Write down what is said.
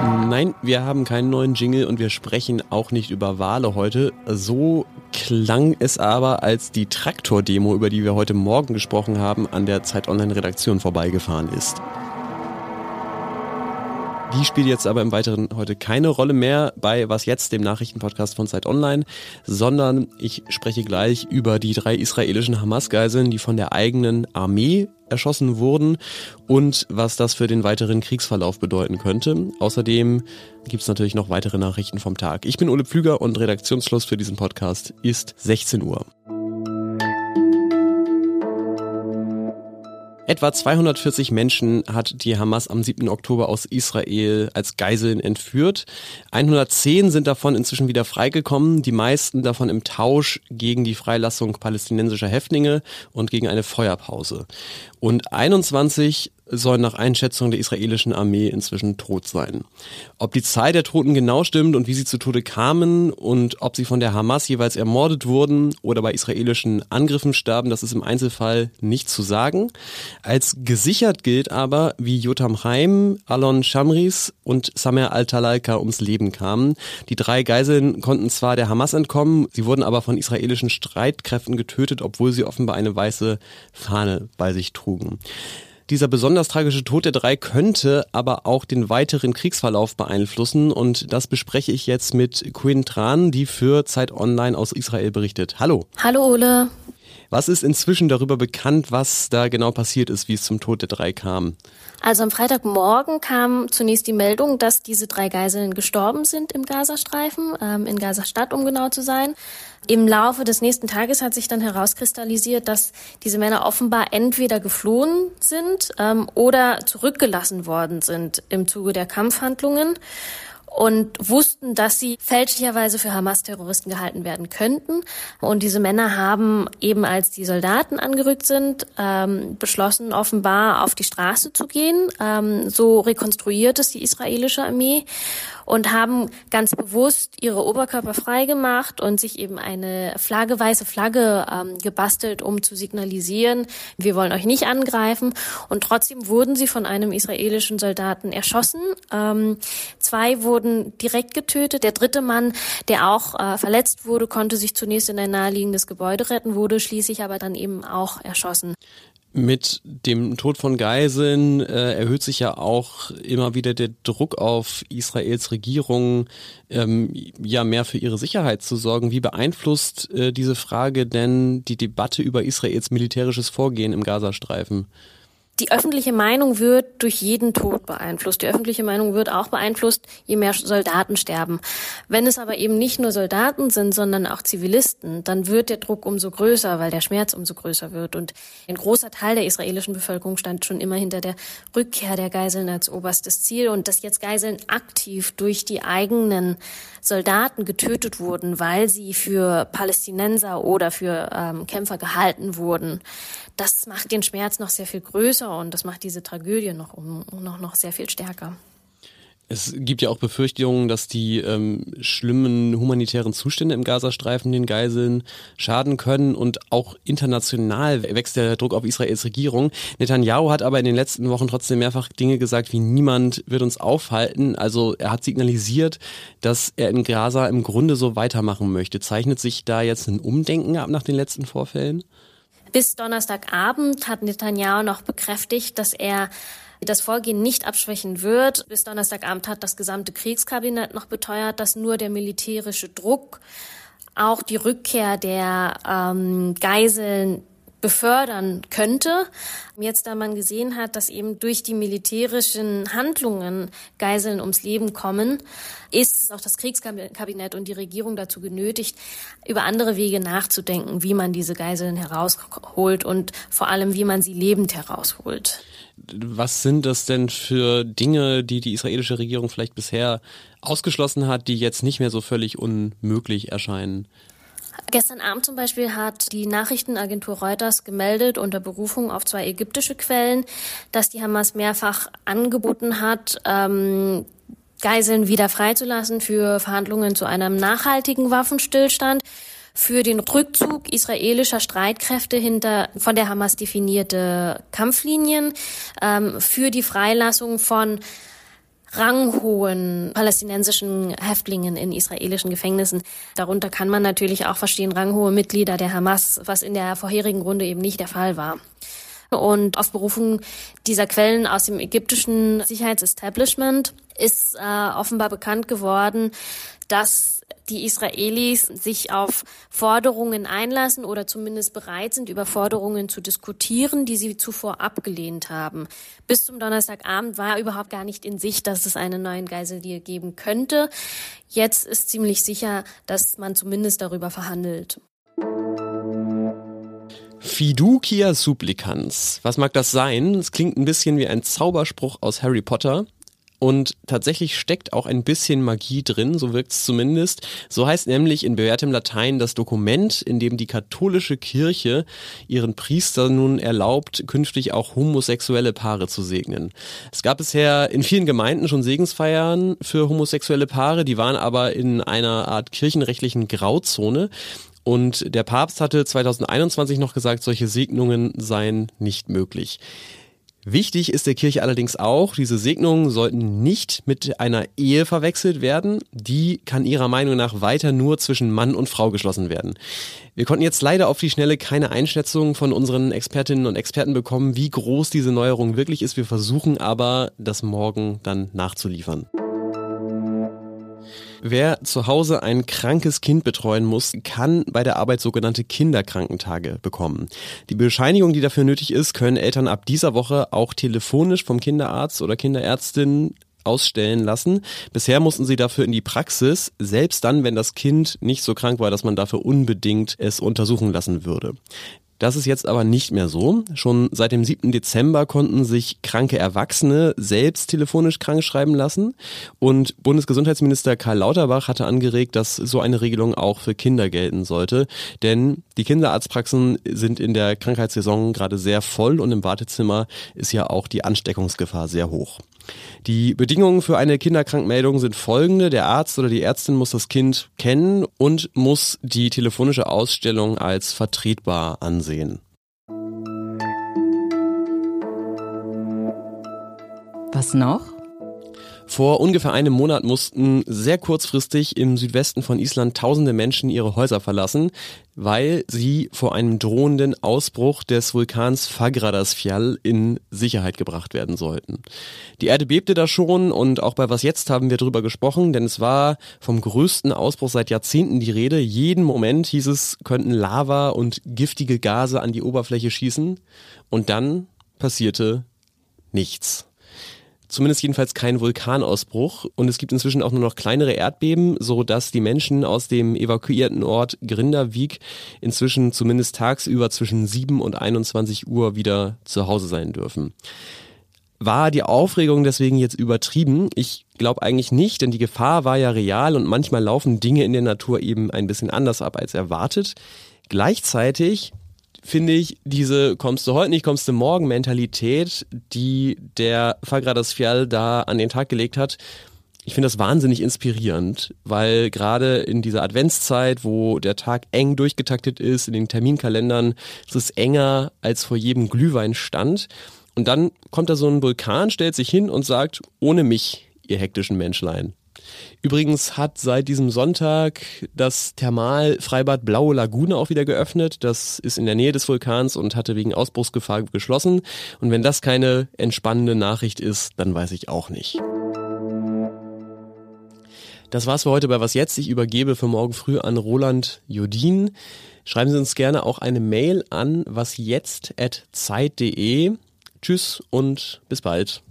Nein, wir haben keinen neuen Jingle und wir sprechen auch nicht über Wale heute. So klang es aber, als die Traktor-Demo, über die wir heute Morgen gesprochen haben, an der Zeit Online-Redaktion vorbeigefahren ist. Die spielt jetzt aber im Weiteren heute keine Rolle mehr bei Was jetzt, dem Nachrichtenpodcast von Zeit Online, sondern ich spreche gleich über die drei israelischen Hamas-Geiseln, die von der eigenen Armee erschossen wurden und was das für den weiteren Kriegsverlauf bedeuten könnte. Außerdem gibt es natürlich noch weitere Nachrichten vom Tag. Ich bin Ole Pflüger und Redaktionsschluss für diesen Podcast ist 16 Uhr. Etwa 240 Menschen hat die Hamas am 7. Oktober aus Israel als Geiseln entführt. 110 sind davon inzwischen wieder freigekommen, die meisten davon im Tausch gegen die Freilassung palästinensischer Häftlinge und gegen eine Feuerpause. Und 21 sollen nach Einschätzung der israelischen Armee inzwischen tot sein. Ob die Zahl der Toten genau stimmt und wie sie zu Tode kamen und ob sie von der Hamas jeweils ermordet wurden oder bei israelischen Angriffen starben, das ist im Einzelfall nicht zu sagen. Als gesichert gilt aber, wie Jotam Haim, Alon Shamris und Samer al-Talalka ums Leben kamen. Die drei Geiseln konnten zwar der Hamas entkommen, sie wurden aber von israelischen Streitkräften getötet, obwohl sie offenbar eine weiße Fahne bei sich trugen. Dieser besonders tragische Tod der drei könnte aber auch den weiteren Kriegsverlauf beeinflussen und das bespreche ich jetzt mit Quinn Tran, die für Zeit Online aus Israel berichtet. Hallo. Hallo Ole. Was ist inzwischen darüber bekannt, was da genau passiert ist, wie es zum Tod der drei kam? Also am Freitagmorgen kam zunächst die Meldung, dass diese drei Geiseln gestorben sind im Gazastreifen, ähm, in Gazastadt, um genau zu sein. Im Laufe des nächsten Tages hat sich dann herauskristallisiert, dass diese Männer offenbar entweder geflohen sind ähm, oder zurückgelassen worden sind im Zuge der Kampfhandlungen und wussten, dass sie fälschlicherweise für Hamas-Terroristen gehalten werden könnten. Und diese Männer haben eben, als die Soldaten angerückt sind, ähm, beschlossen, offenbar auf die Straße zu gehen. Ähm, so rekonstruiert es die israelische Armee und haben ganz bewusst ihre Oberkörper freigemacht und sich eben eine Flagge, weiße Flagge ähm, gebastelt, um zu signalisieren, wir wollen euch nicht angreifen. Und trotzdem wurden sie von einem israelischen Soldaten erschossen. Ähm, zwei wurden direkt getötet. Der dritte Mann, der auch äh, verletzt wurde, konnte sich zunächst in ein naheliegendes Gebäude retten, wurde schließlich aber dann eben auch erschossen. Mit dem Tod von Geiseln äh, erhöht sich ja auch immer wieder der Druck auf Israels Regierung, ähm, ja mehr für ihre Sicherheit zu sorgen. Wie beeinflusst äh, diese Frage denn die Debatte über Israels militärisches Vorgehen im Gazastreifen? Die öffentliche Meinung wird durch jeden Tod beeinflusst. Die öffentliche Meinung wird auch beeinflusst, je mehr Soldaten sterben. Wenn es aber eben nicht nur Soldaten sind, sondern auch Zivilisten, dann wird der Druck umso größer, weil der Schmerz umso größer wird. Und ein großer Teil der israelischen Bevölkerung stand schon immer hinter der Rückkehr der Geiseln als oberstes Ziel. Und dass jetzt Geiseln aktiv durch die eigenen Soldaten getötet wurden, weil sie für Palästinenser oder für ähm, Kämpfer gehalten wurden, das macht den Schmerz noch sehr viel größer und das macht diese Tragödie noch, noch, noch sehr viel stärker. Es gibt ja auch Befürchtungen, dass die ähm, schlimmen humanitären Zustände im Gazastreifen den Geiseln schaden können und auch international wächst der Druck auf Israels Regierung. Netanyahu hat aber in den letzten Wochen trotzdem mehrfach Dinge gesagt, wie niemand wird uns aufhalten. Also er hat signalisiert, dass er in Gaza im Grunde so weitermachen möchte. Zeichnet sich da jetzt ein Umdenken ab nach den letzten Vorfällen? Bis Donnerstagabend hat Netanyahu noch bekräftigt, dass er das Vorgehen nicht abschwächen wird. Bis Donnerstagabend hat das gesamte Kriegskabinett noch beteuert, dass nur der militärische Druck auch die Rückkehr der ähm, Geiseln befördern könnte. Jetzt, da man gesehen hat, dass eben durch die militärischen Handlungen Geiseln ums Leben kommen, ist auch das Kriegskabinett und die Regierung dazu genötigt, über andere Wege nachzudenken, wie man diese Geiseln herausholt und vor allem, wie man sie lebend herausholt. Was sind das denn für Dinge, die die israelische Regierung vielleicht bisher ausgeschlossen hat, die jetzt nicht mehr so völlig unmöglich erscheinen? Gestern Abend zum Beispiel hat die Nachrichtenagentur Reuters gemeldet unter Berufung auf zwei ägyptische Quellen, dass die Hamas mehrfach angeboten hat, ähm, Geiseln wieder freizulassen für Verhandlungen zu einem nachhaltigen Waffenstillstand. Für den Rückzug israelischer Streitkräfte hinter von der Hamas definierte Kampflinien, ähm, für die Freilassung von ranghohen palästinensischen Häftlingen in israelischen Gefängnissen. Darunter kann man natürlich auch verstehen ranghohe Mitglieder der Hamas, was in der vorherigen Runde eben nicht der Fall war. Und auf Berufung dieser Quellen aus dem ägyptischen Sicherheitsestablishment ist äh, offenbar bekannt geworden, dass die Israelis sich auf Forderungen einlassen oder zumindest bereit sind, über Forderungen zu diskutieren, die sie zuvor abgelehnt haben. Bis zum Donnerstagabend war überhaupt gar nicht in Sicht, dass es einen neuen Geiseldeal geben könnte. Jetzt ist ziemlich sicher, dass man zumindest darüber verhandelt. Fiducia supplicans. Was mag das sein? Es klingt ein bisschen wie ein Zauberspruch aus Harry Potter. Und tatsächlich steckt auch ein bisschen Magie drin, so wirkt es zumindest. So heißt nämlich in bewährtem Latein das Dokument, in dem die katholische Kirche ihren Priester nun erlaubt, künftig auch homosexuelle Paare zu segnen. Es gab bisher in vielen Gemeinden schon Segensfeiern für homosexuelle Paare, die waren aber in einer Art kirchenrechtlichen Grauzone. Und der Papst hatte 2021 noch gesagt, solche Segnungen seien nicht möglich. Wichtig ist der Kirche allerdings auch, diese Segnungen sollten nicht mit einer Ehe verwechselt werden. Die kann ihrer Meinung nach weiter nur zwischen Mann und Frau geschlossen werden. Wir konnten jetzt leider auf die Schnelle keine Einschätzung von unseren Expertinnen und Experten bekommen, wie groß diese Neuerung wirklich ist. Wir versuchen aber, das morgen dann nachzuliefern. Wer zu Hause ein krankes Kind betreuen muss, kann bei der Arbeit sogenannte Kinderkrankentage bekommen. Die Bescheinigung, die dafür nötig ist, können Eltern ab dieser Woche auch telefonisch vom Kinderarzt oder Kinderärztin ausstellen lassen. Bisher mussten sie dafür in die Praxis, selbst dann, wenn das Kind nicht so krank war, dass man dafür unbedingt es untersuchen lassen würde. Das ist jetzt aber nicht mehr so. Schon seit dem 7. Dezember konnten sich kranke Erwachsene selbst telefonisch krank schreiben lassen. Und Bundesgesundheitsminister Karl Lauterbach hatte angeregt, dass so eine Regelung auch für Kinder gelten sollte. Denn die Kinderarztpraxen sind in der Krankheitssaison gerade sehr voll und im Wartezimmer ist ja auch die Ansteckungsgefahr sehr hoch. Die Bedingungen für eine Kinderkrankmeldung sind folgende. Der Arzt oder die Ärztin muss das Kind kennen und muss die telefonische Ausstellung als vertretbar ansehen. Was noch? Vor ungefähr einem Monat mussten sehr kurzfristig im Südwesten von Island tausende Menschen ihre Häuser verlassen, weil sie vor einem drohenden Ausbruch des Vulkans Fagradalsfjall in Sicherheit gebracht werden sollten. Die Erde bebte da schon und auch bei Was Jetzt haben wir darüber gesprochen, denn es war vom größten Ausbruch seit Jahrzehnten die Rede. Jeden Moment hieß es, könnten Lava und giftige Gase an die Oberfläche schießen und dann passierte nichts. Zumindest jedenfalls kein Vulkanausbruch und es gibt inzwischen auch nur noch kleinere Erdbeben, so dass die Menschen aus dem evakuierten Ort Grindavik inzwischen zumindest tagsüber zwischen 7 und 21 Uhr wieder zu Hause sein dürfen. War die Aufregung deswegen jetzt übertrieben? Ich glaube eigentlich nicht, denn die Gefahr war ja real und manchmal laufen Dinge in der Natur eben ein bisschen anders ab als erwartet. Gleichzeitig finde ich, diese kommst du heute nicht, kommst du morgen Mentalität, die der Fagradas Fjall da an den Tag gelegt hat, ich finde das wahnsinnig inspirierend, weil gerade in dieser Adventszeit, wo der Tag eng durchgetaktet ist, in den Terminkalendern ist es enger als vor jedem Glühweinstand. Und dann kommt da so ein Vulkan, stellt sich hin und sagt, ohne mich, ihr hektischen Menschlein. Übrigens hat seit diesem Sonntag das Thermalfreibad Blaue Lagune auch wieder geöffnet. Das ist in der Nähe des Vulkans und hatte wegen Ausbruchsgefahr geschlossen. Und wenn das keine entspannende Nachricht ist, dann weiß ich auch nicht. Das war's für heute bei Was Jetzt. Ich übergebe für morgen früh an Roland Jodin. Schreiben Sie uns gerne auch eine Mail an wasjetzt.zeit.de. Tschüss und bis bald.